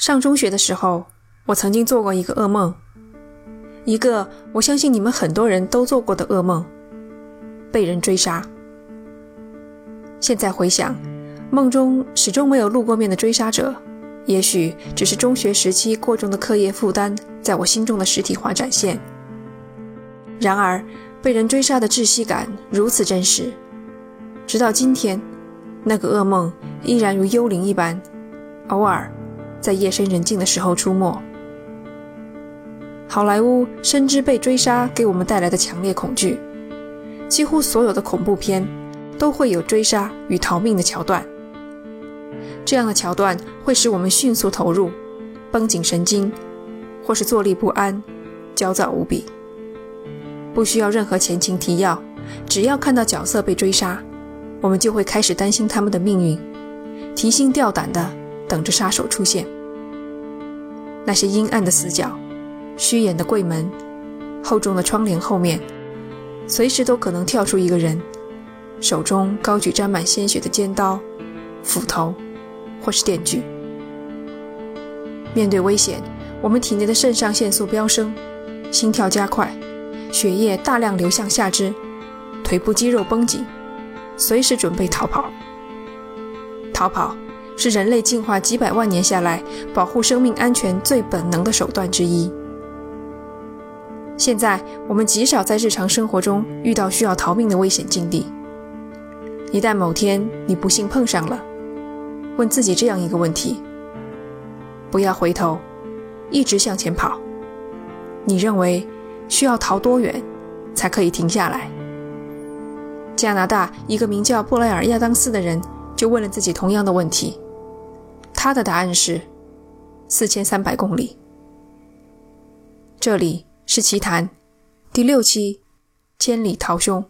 上中学的时候，我曾经做过一个噩梦，一个我相信你们很多人都做过的噩梦——被人追杀。现在回想，梦中始终没有露过面的追杀者，也许只是中学时期过重的课业负担在我心中的实体化展现。然而，被人追杀的窒息感如此真实，直到今天，那个噩梦依然如幽灵一般，偶尔在夜深人静的时候出没。好莱坞深知被追杀给我们带来的强烈恐惧，几乎所有的恐怖片都会有追杀与逃命的桥段。这样的桥段会使我们迅速投入，绷紧神经，或是坐立不安，焦躁无比。不需要任何前情提要，只要看到角色被追杀，我们就会开始担心他们的命运，提心吊胆的等着杀手出现。那些阴暗的死角、虚掩的柜门、厚重的窗帘后面，随时都可能跳出一个人，手中高举沾满鲜血的尖刀、斧头或是电锯。面对危险，我们体内的肾上腺素飙升，心跳加快。血液大量流向下肢，腿部肌肉绷紧，随时准备逃跑。逃跑是人类进化几百万年下来保护生命安全最本能的手段之一。现在我们极少在日常生活中遇到需要逃命的危险境地。一旦某天你不幸碰上了，问自己这样一个问题：不要回头，一直向前跑。你认为？需要逃多远才可以停下来？加拿大一个名叫布莱尔·亚当斯的人就问了自己同样的问题，他的答案是四千三百公里。这里是奇谈第六期，千里逃凶。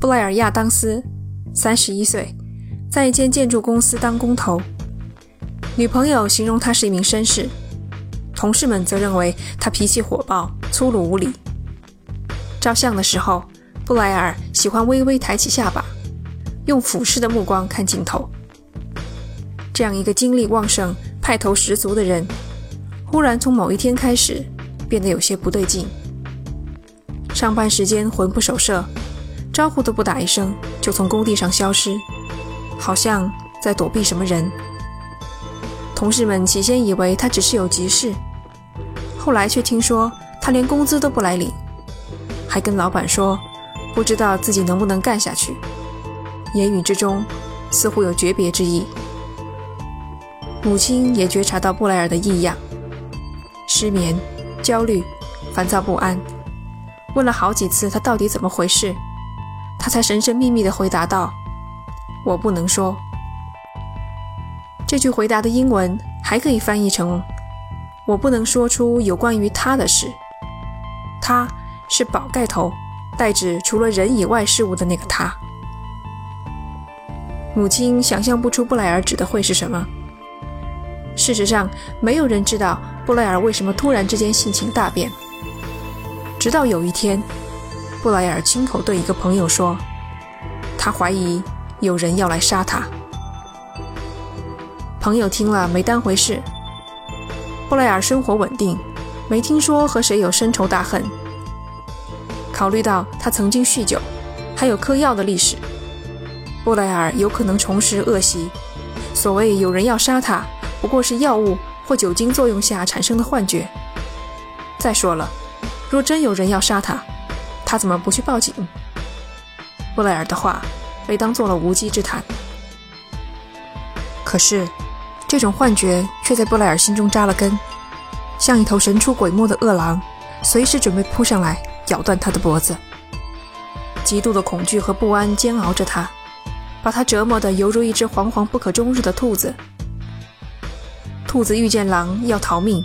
布莱尔·亚当斯，三十一岁，在一间建筑公司当工头。女朋友形容他是一名绅士，同事们则认为他脾气火爆、粗鲁无礼。照相的时候，布莱尔喜欢微微抬起下巴，用俯视的目光看镜头。这样一个精力旺盛、派头十足的人，忽然从某一天开始变得有些不对劲。上班时间魂不守舍，招呼都不打一声就从工地上消失，好像在躲避什么人。同事们起先以为他只是有急事，后来却听说他连工资都不来领，还跟老板说不知道自己能不能干下去，言语之中似乎有诀别之意。母亲也觉察到布莱尔的异样，失眠、焦虑、烦躁不安，问了好几次他到底怎么回事，他才神神秘秘地回答道：“我不能说。”这句回答的英文还可以翻译成：“我不能说出有关于他的事。”他是宝盖头，代指除了人以外事物的那个他。母亲想象不出布莱尔指的会是什么。事实上，没有人知道布莱尔为什么突然之间性情大变。直到有一天，布莱尔亲口对一个朋友说：“他怀疑有人要来杀他。”朋友听了没当回事。布莱尔生活稳定，没听说和谁有深仇大恨。考虑到他曾经酗酒，还有嗑药的历史，布莱尔有可能重拾恶习。所谓有人要杀他，不过是药物或酒精作用下产生的幻觉。再说了，若真有人要杀他，他怎么不去报警？布莱尔的话被当做了无稽之谈。可是。这种幻觉却在布莱尔心中扎了根，像一头神出鬼没的恶狼，随时准备扑上来咬断他的脖子。极度的恐惧和不安煎熬着他，把他折磨得犹如一只惶惶不可终日的兔子。兔子遇见狼要逃命，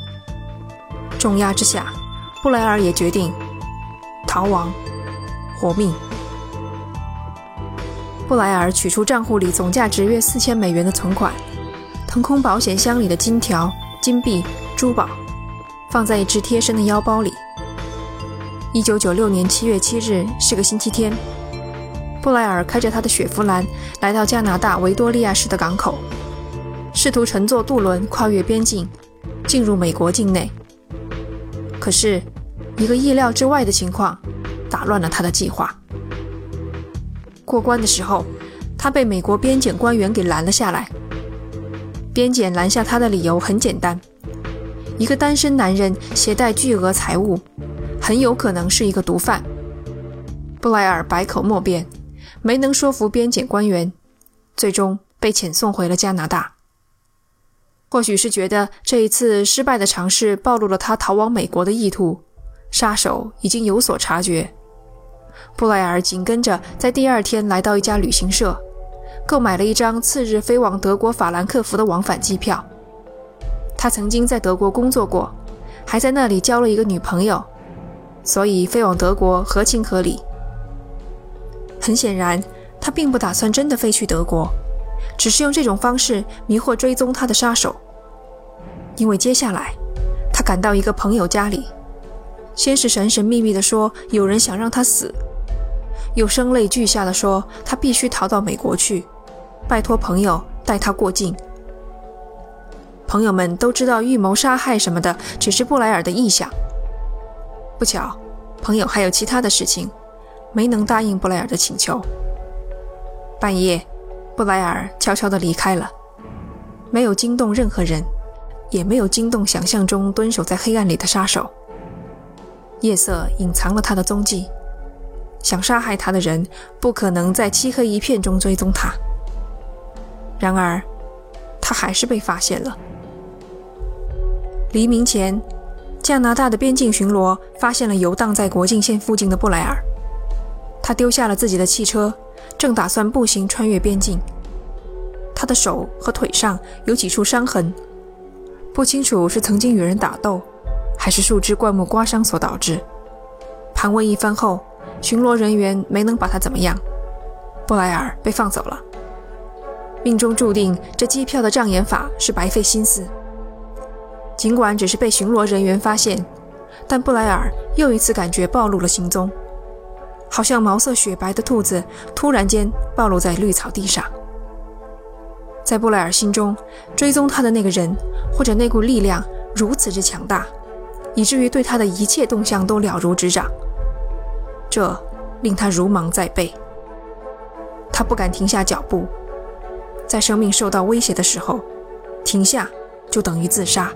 重压之下，布莱尔也决定逃亡，活命。布莱尔取出账户里总价值约四千美元的存款。腾空保险箱里的金条、金币、珠宝，放在一只贴身的腰包里。一九九六年七月七日是个星期天，布莱尔开着他的雪佛兰来到加拿大维多利亚市的港口，试图乘坐渡轮跨越边境，进入美国境内。可是，一个意料之外的情况打乱了他的计划。过关的时候，他被美国边检官员给拦了下来。边检拦下他的理由很简单：一个单身男人携带巨额财物，很有可能是一个毒贩。布莱尔百口莫辩。没能说服边检官员，最终被遣送回了加拿大。或许是觉得这一次失败的尝试暴露了他逃往美国的意图，杀手已经有所察觉。布莱尔紧跟着在第二天来到一家旅行社，购买了一张次日飞往德国法兰克福的往返机票。他曾经在德国工作过，还在那里交了一个女朋友，所以飞往德国合情合理。很显然，他并不打算真的飞去德国，只是用这种方式迷惑追踪他的杀手。因为接下来，他赶到一个朋友家里，先是神神秘秘地说有人想让他死，又声泪俱下地说他必须逃到美国去，拜托朋友带他过境。朋友们都知道预谋杀害什么的只是布莱尔的臆想。不巧，朋友还有其他的事情。没能答应布莱尔的请求。半夜，布莱尔悄悄地离开了，没有惊动任何人，也没有惊动想象中蹲守在黑暗里的杀手。夜色隐藏了他的踪迹，想杀害他的人不可能在漆黑一片中追踪他。然而，他还是被发现了。黎明前，加拿大的边境巡逻发现了游荡在国境线附近的布莱尔。他丢下了自己的汽车，正打算步行穿越边境。他的手和腿上有几处伤痕，不清楚是曾经与人打斗，还是树枝灌木刮伤所导致。盘问一番后，巡逻人员没能把他怎么样，布莱尔被放走了。命中注定，这机票的障眼法是白费心思。尽管只是被巡逻人员发现，但布莱尔又一次感觉暴露了行踪。好像毛色雪白的兔子突然间暴露在绿草地上。在布莱尔心中，追踪他的那个人或者那股力量如此之强大，以至于对他的一切动向都了如指掌。这令他如芒在背。他不敢停下脚步，在生命受到威胁的时候，停下就等于自杀。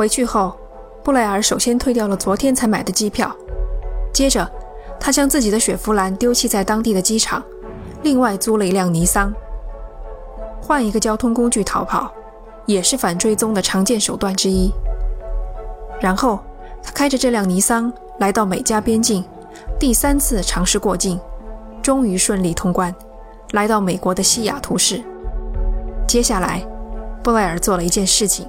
回去后。布莱尔首先退掉了昨天才买的机票，接着他将自己的雪佛兰丢弃在当地的机场，另外租了一辆尼桑。换一个交通工具逃跑，也是反追踪的常见手段之一。然后他开着这辆尼桑来到美加边境，第三次尝试过境，终于顺利通关，来到美国的西雅图市。接下来，布莱尔做了一件事情。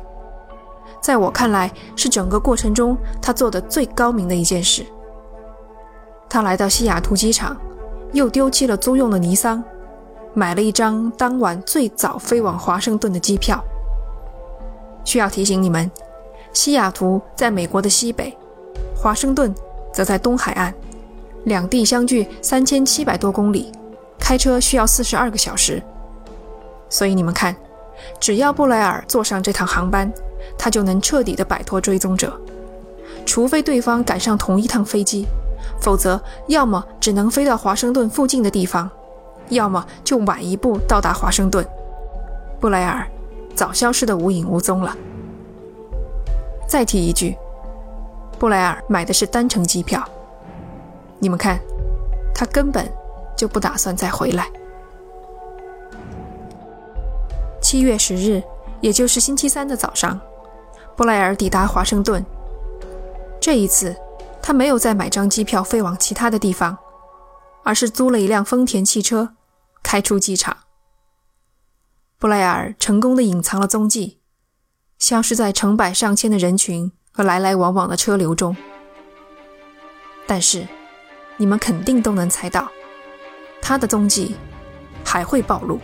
在我看来，是整个过程中他做的最高明的一件事。他来到西雅图机场，又丢弃了租用的尼桑，买了一张当晚最早飞往华盛顿的机票。需要提醒你们，西雅图在美国的西北，华盛顿则在东海岸，两地相距三千七百多公里，开车需要四十二个小时。所以你们看，只要布莱尔坐上这趟航班。他就能彻底的摆脱追踪者，除非对方赶上同一趟飞机，否则要么只能飞到华盛顿附近的地方，要么就晚一步到达华盛顿。布莱尔早消失得无影无踪了。再提一句，布莱尔买的是单程机票，你们看，他根本就不打算再回来。七月十日，也就是星期三的早上。布莱尔抵达华盛顿。这一次，他没有再买张机票飞往其他的地方，而是租了一辆丰田汽车，开出机场。布莱尔成功的隐藏了踪迹，消失在成百上千的人群和来来往往的车流中。但是，你们肯定都能猜到，他的踪迹还会暴露。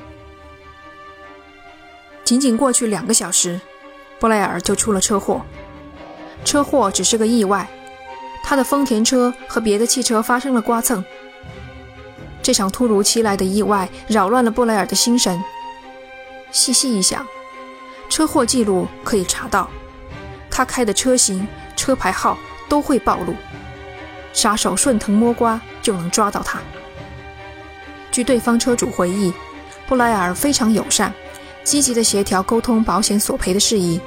仅仅过去两个小时。布莱尔就出了车祸，车祸只是个意外，他的丰田车和别的汽车发生了刮蹭。这场突如其来的意外扰乱了布莱尔的心神。细细一想，车祸记录可以查到，他开的车型、车牌号都会暴露，杀手顺藤摸瓜就能抓到他。据对方车主回忆，布莱尔非常友善，积极地协调沟通保险索赔的事宜，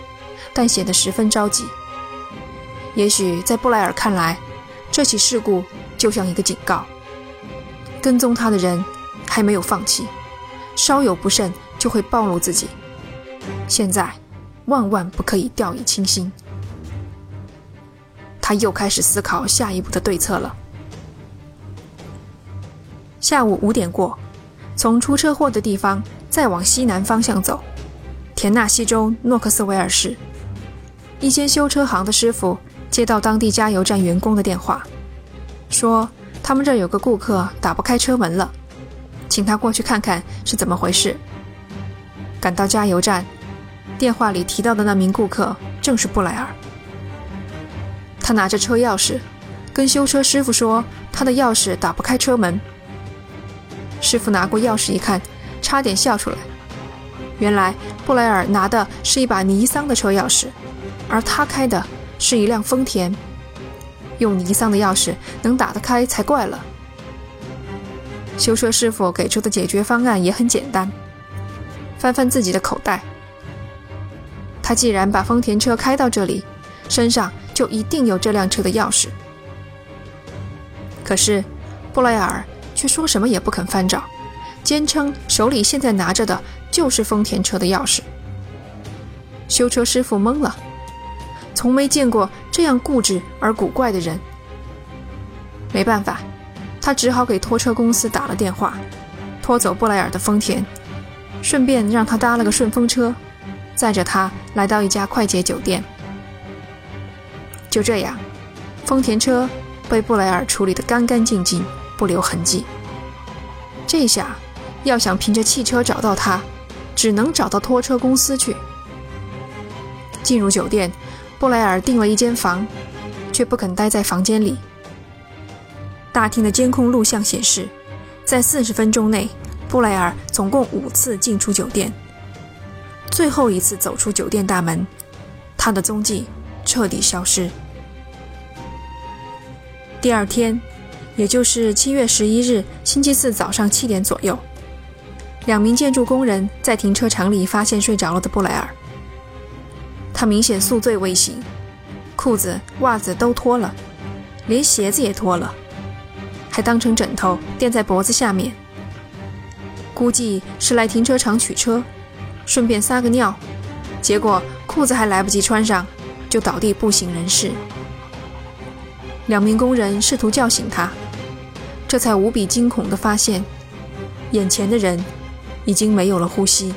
但显得十分着急。也许在布莱尔看来，这起事故就像一个警告。跟踪他的人还没有放弃，稍有不慎就会暴露自己。现在万万不可以掉以轻心。他又开始思考下一步的对策了。下午五点过，从出车祸的地方再往西南方向走，田纳西州诺克斯维尔市一间修车行的师傅接到当地加油站员工的电话，说。他们这有个顾客打不开车门了，请他过去看看是怎么回事。赶到加油站，电话里提到的那名顾客正是布莱尔。他拿着车钥匙，跟修车师傅说他的钥匙打不开车门。师傅拿过钥匙一看，差点笑出来。原来布莱尔拿的是一把尼桑的车钥匙，而他开的是一辆丰田。用尼桑的钥匙能打得开才怪了。修车师傅给出的解决方案也很简单，翻翻自己的口袋。他既然把丰田车开到这里，身上就一定有这辆车的钥匙。可是布莱尔却说什么也不肯翻找，坚称手里现在拿着的就是丰田车的钥匙。修车师傅懵了。从没见过这样固执而古怪的人。没办法，他只好给拖车公司打了电话，拖走布莱尔的丰田，顺便让他搭了个顺风车，载着他来到一家快捷酒店。就这样，丰田车被布莱尔处理得干干净净，不留痕迹。这下，要想凭着汽车找到他，只能找到拖车公司去。进入酒店。布莱尔订了一间房，却不肯待在房间里。大厅的监控录像显示，在四十分钟内，布莱尔总共五次进出酒店。最后一次走出酒店大门，他的踪迹彻底消失。第二天，也就是七月十一日星期四早上七点左右，两名建筑工人在停车场里发现睡着了的布莱尔。他明显宿醉未醒，裤子、袜子都脱了，连鞋子也脱了，还当成枕头垫在脖子下面。估计是来停车场取车，顺便撒个尿，结果裤子还来不及穿上，就倒地不省人事。两名工人试图叫醒他，这才无比惊恐地发现，眼前的人已经没有了呼吸。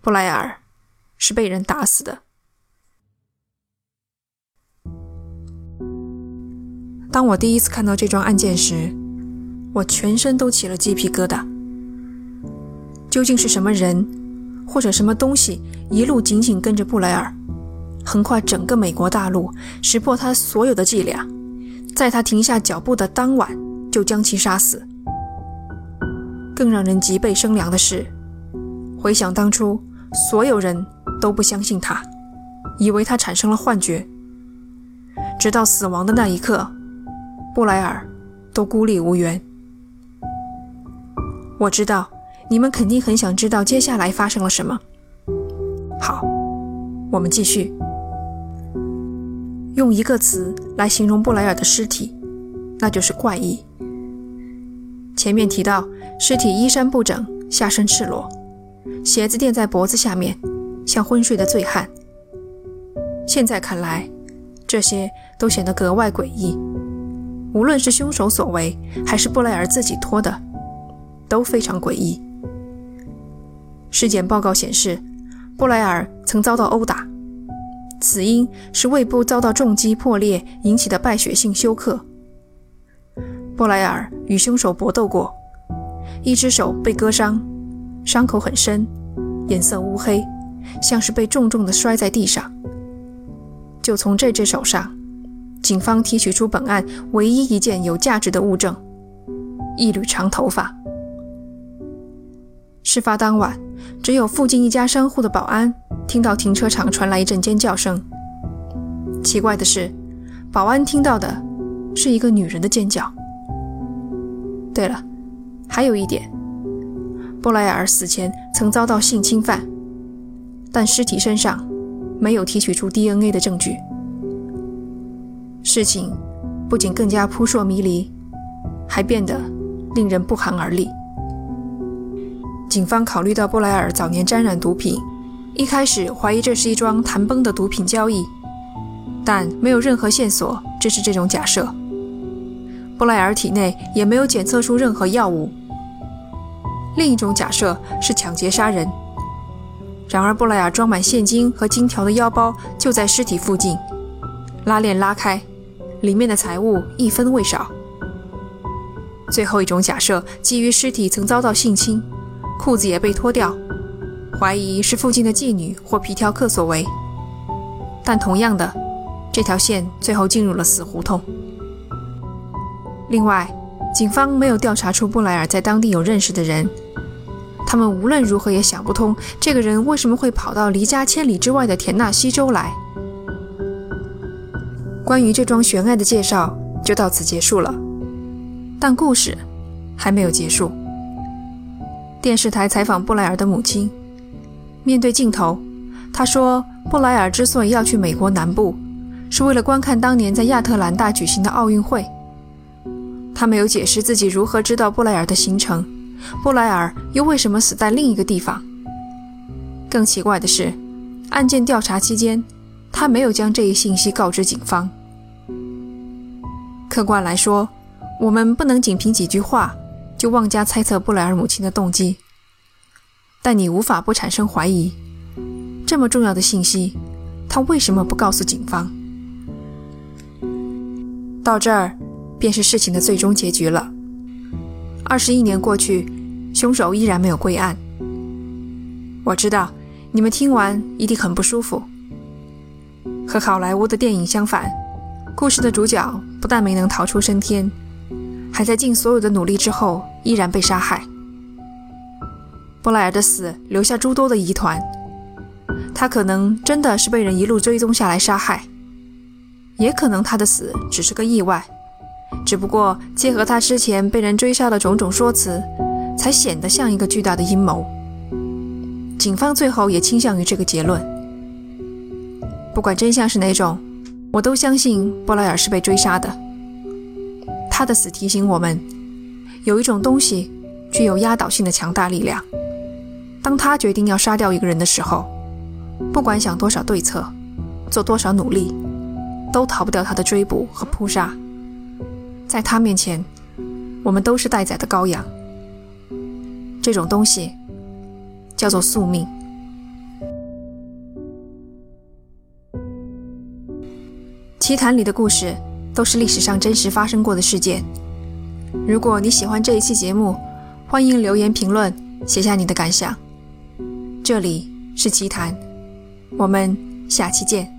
布莱尔。是被人打死的。当我第一次看到这桩案件时，我全身都起了鸡皮疙瘩。究竟是什么人，或者什么东西，一路紧紧跟着布莱尔，横跨整个美国大陆，识破他所有的伎俩，在他停下脚步的当晚就将其杀死？更让人脊背生凉的是，回想当初，所有人。都不相信他，以为他产生了幻觉。直到死亡的那一刻，布莱尔都孤立无援。我知道你们肯定很想知道接下来发生了什么。好，我们继续。用一个词来形容布莱尔的尸体，那就是怪异。前面提到，尸体衣衫不整，下身赤裸，鞋子垫在脖子下面。像昏睡的醉汉。现在看来，这些都显得格外诡异。无论是凶手所为，还是布莱尔自己拖的，都非常诡异。尸检报告显示，布莱尔曾遭到殴打，死因是胃部遭到重击破裂引起的败血性休克。布莱尔与凶手搏斗过，一只手被割伤，伤口很深，颜色乌黑。像是被重重的摔在地上。就从这只手上，警方提取出本案唯一一件有价值的物证——一缕长头发。事发当晚，只有附近一家商户的保安听到停车场传来一阵尖叫声。奇怪的是，保安听到的是一个女人的尖叫。对了，还有一点，布莱尔死前曾遭到性侵犯，但尸体身上没有提取出 DNA 的证据。事情不仅更加扑朔迷离，还变得令人不寒而栗。警方考虑到布莱尔早年沾染毒品，一开始怀疑这是一桩谈崩的毒品交易，但没有任何线索支持这种假设。布莱尔体内也没有检测出任何药物。另一种假设是抢劫杀人，然而布莱尔装满现金和金条的腰包就在尸体附近，拉链拉开。里面的财物一分未少。最后一种假设基于尸体曾遭到性侵，裤子也被脱掉，怀疑是附近的妓女或皮条客所为。但同样的，这条线最后进入了死胡同。另外，警方没有调查出布莱尔在当地有认识的人，他们无论如何也想不通这个人为什么会跑到离家千里之外的田纳西州来。关于这桩悬案的介绍就到此结束了，但故事还没有结束。电视台采访布莱尔的母亲，面对镜头，她说：“布莱尔之所以要去美国南部，是为了观看当年在亚特兰大举行的奥运会。”他没有解释自己如何知道布莱尔的行程，布莱尔又为什么死在另一个地方。更奇怪的是，案件调查期间，他没有将这一信息告知警方。客观来说，我们不能仅凭几句话就妄加猜测布莱尔母亲的动机。但你无法不产生怀疑：这么重要的信息，他为什么不告诉警方？到这儿，便是事情的最终结局了。二十一年过去，凶手依然没有归案。我知道你们听完一定很不舒服。和好莱坞的电影相反。故事的主角不但没能逃出升天，还在尽所有的努力之后依然被杀害。布莱尔的死留下诸多的疑团，他可能真的是被人一路追踪下来杀害，也可能他的死只是个意外，只不过结合他之前被人追杀的种种说辞，才显得像一个巨大的阴谋。警方最后也倾向于这个结论。不管真相是哪种。我都相信布莱尔是被追杀的。他的死提醒我们，有一种东西具有压倒性的强大力量。当他决定要杀掉一个人的时候，不管想多少对策，做多少努力，都逃不掉他的追捕和扑杀。在他面前，我们都是待宰的羔羊。这种东西叫做宿命。奇谈里的故事都是历史上真实发生过的事件。如果你喜欢这一期节目，欢迎留言评论，写下你的感想。这里是奇谈，我们下期见。